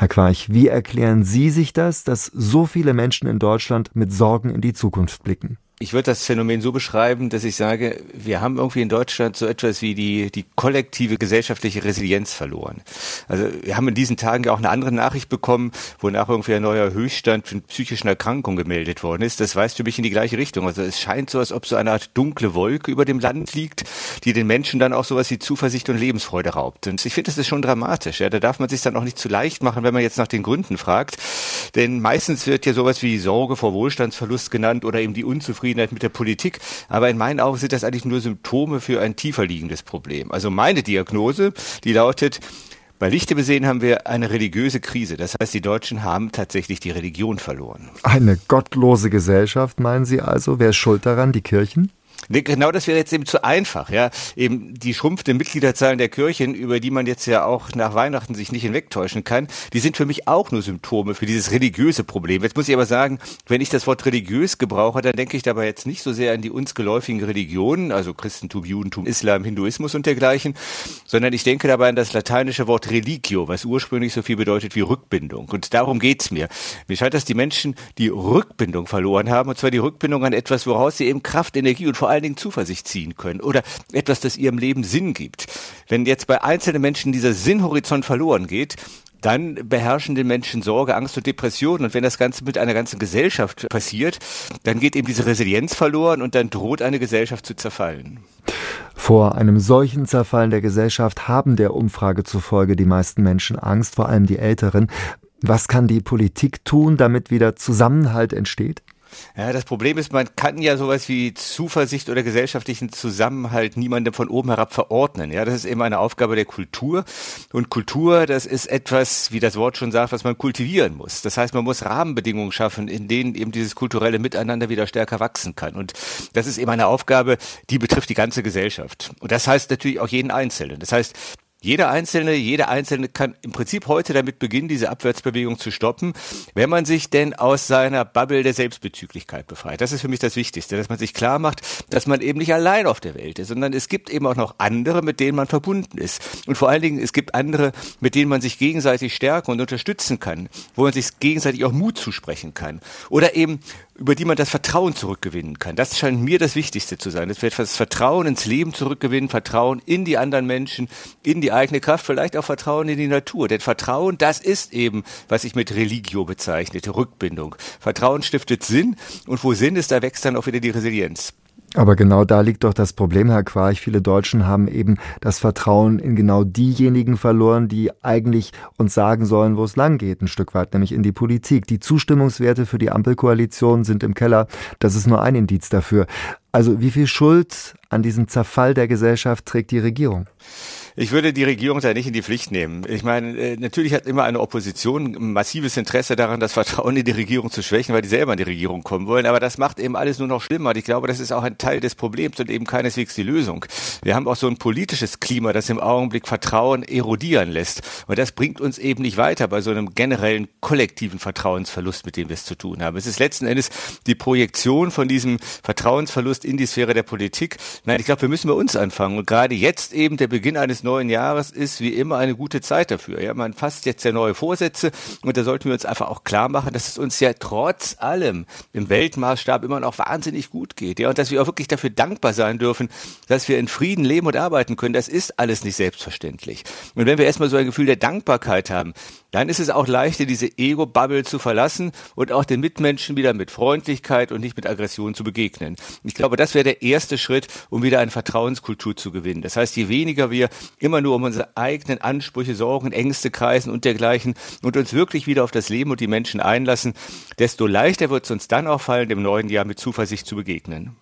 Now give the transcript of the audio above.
Herr Quarch, wie erklären Sie sich das, dass so viele Menschen in Deutschland mit Sorgen in die Zukunft blicken? Ich würde das Phänomen so beschreiben, dass ich sage, wir haben irgendwie in Deutschland so etwas wie die, die kollektive gesellschaftliche Resilienz verloren. Also wir haben in diesen Tagen ja auch eine andere Nachricht bekommen, wonach irgendwie ein neuer Höchststand von psychischen Erkrankungen gemeldet worden ist. Das weist für mich in die gleiche Richtung. Also es scheint so, als ob so eine Art dunkle Wolke über dem Land liegt, die den Menschen dann auch sowas wie Zuversicht und Lebensfreude raubt. Und ich finde, das ist schon dramatisch. Ja, da darf man sich dann auch nicht zu leicht machen, wenn man jetzt nach den Gründen fragt. Denn meistens wird ja sowas wie Sorge vor Wohlstandsverlust genannt oder eben die Unzufriedenheit Unzufriedenheit mit der Politik. Aber in meinen Augen sind das eigentlich nur Symptome für ein tiefer liegendes Problem. Also meine Diagnose, die lautet, bei Lichte besehen haben wir eine religiöse Krise. Das heißt, die Deutschen haben tatsächlich die Religion verloren. Eine gottlose Gesellschaft, meinen Sie also? Wer ist schuld daran? Die Kirchen? Genau, das wäre jetzt eben zu einfach, ja. Eben die schrumpfende Mitgliederzahlen der Kirchen, über die man jetzt ja auch nach Weihnachten sich nicht hinwegtäuschen kann, die sind für mich auch nur Symptome für dieses religiöse Problem. Jetzt muss ich aber sagen, wenn ich das Wort religiös gebrauche, dann denke ich dabei jetzt nicht so sehr an die uns geläufigen Religionen, also Christentum, Judentum, Islam, Hinduismus und dergleichen, sondern ich denke dabei an das lateinische Wort religio, was ursprünglich so viel bedeutet wie Rückbindung. Und darum geht's mir. Mir scheint, dass die Menschen die Rückbindung verloren haben, und zwar die Rückbindung an etwas, woraus sie eben Kraft, Energie und vor allen Dingen Zuversicht ziehen können oder etwas, das ihrem Leben Sinn gibt. Wenn jetzt bei einzelnen Menschen dieser Sinnhorizont verloren geht, dann beherrschen den Menschen Sorge, Angst und Depression. Und wenn das Ganze mit einer ganzen Gesellschaft passiert, dann geht eben diese Resilienz verloren und dann droht eine Gesellschaft zu zerfallen. Vor einem solchen Zerfallen der Gesellschaft haben der Umfrage zufolge die meisten Menschen Angst, vor allem die Älteren. Was kann die Politik tun, damit wieder Zusammenhalt entsteht? Ja, das Problem ist, man kann ja sowas wie Zuversicht oder gesellschaftlichen Zusammenhalt niemandem von oben herab verordnen. Ja, das ist eben eine Aufgabe der Kultur. Und Kultur, das ist etwas, wie das Wort schon sagt, was man kultivieren muss. Das heißt, man muss Rahmenbedingungen schaffen, in denen eben dieses kulturelle Miteinander wieder stärker wachsen kann. Und das ist eben eine Aufgabe, die betrifft die ganze Gesellschaft. Und das heißt natürlich auch jeden Einzelnen. Das heißt, jeder Einzelne, jeder Einzelne kann im Prinzip heute damit beginnen, diese Abwärtsbewegung zu stoppen, wenn man sich denn aus seiner Bubble der Selbstbezüglichkeit befreit. Das ist für mich das Wichtigste, dass man sich klar macht, dass man eben nicht allein auf der Welt ist, sondern es gibt eben auch noch andere, mit denen man verbunden ist. Und vor allen Dingen, es gibt andere, mit denen man sich gegenseitig stärken und unterstützen kann, wo man sich gegenseitig auch Mut zusprechen kann. Oder eben über die man das Vertrauen zurückgewinnen kann. Das scheint mir das Wichtigste zu sein. Das wird das Vertrauen ins Leben zurückgewinnen, Vertrauen in die anderen Menschen, in die eigene Kraft, vielleicht auch Vertrauen in die Natur. Denn Vertrauen, das ist eben, was ich mit Religio bezeichnete, Rückbindung. Vertrauen stiftet Sinn und wo Sinn ist, da wächst dann auch wieder die Resilienz. Aber genau da liegt doch das Problem, Herr Quarch. Viele Deutschen haben eben das Vertrauen in genau diejenigen verloren, die eigentlich uns sagen sollen, wo es lang geht, ein Stück weit, nämlich in die Politik. Die Zustimmungswerte für die Ampelkoalition sind im Keller. Das ist nur ein Indiz dafür. Also wie viel Schuld an diesem Zerfall der Gesellschaft trägt die Regierung? Ich würde die Regierung da nicht in die Pflicht nehmen. Ich meine, äh, natürlich hat immer eine Opposition ein massives Interesse daran, das Vertrauen in die Regierung zu schwächen, weil die selber in die Regierung kommen wollen. Aber das macht eben alles nur noch schlimmer. Und ich glaube, das ist auch ein Teil des Problems und eben keineswegs die Lösung. Wir haben auch so ein politisches Klima, das im Augenblick Vertrauen erodieren lässt. Und das bringt uns eben nicht weiter bei so einem generellen kollektiven Vertrauensverlust, mit dem wir es zu tun haben. Es ist letzten Endes die Projektion von diesem Vertrauensverlust in die Sphäre der Politik. Nein, ich glaube, wir müssen bei uns anfangen. Und gerade jetzt eben der Beginn eines neuen Jahres ist wie immer eine gute Zeit dafür. Ja, man fasst jetzt ja neue Vorsätze und da sollten wir uns einfach auch klar machen, dass es uns ja trotz allem im Weltmaßstab immer noch wahnsinnig gut geht. Ja, und dass wir auch wirklich dafür dankbar sein dürfen, dass wir in Frieden leben und arbeiten können. Das ist alles nicht selbstverständlich. Und wenn wir erstmal so ein Gefühl der Dankbarkeit haben, dann ist es auch leichter, diese Ego-Bubble zu verlassen und auch den Mitmenschen wieder mit Freundlichkeit und nicht mit Aggression zu begegnen. Ich glaube, das wäre der erste Schritt, um wieder eine Vertrauenskultur zu gewinnen. Das heißt, je weniger wir immer nur um unsere eigenen Ansprüche, Sorgen, Ängste kreisen und dergleichen und uns wirklich wieder auf das Leben und die Menschen einlassen, desto leichter wird es uns dann auch fallen, dem neuen Jahr mit Zuversicht zu begegnen.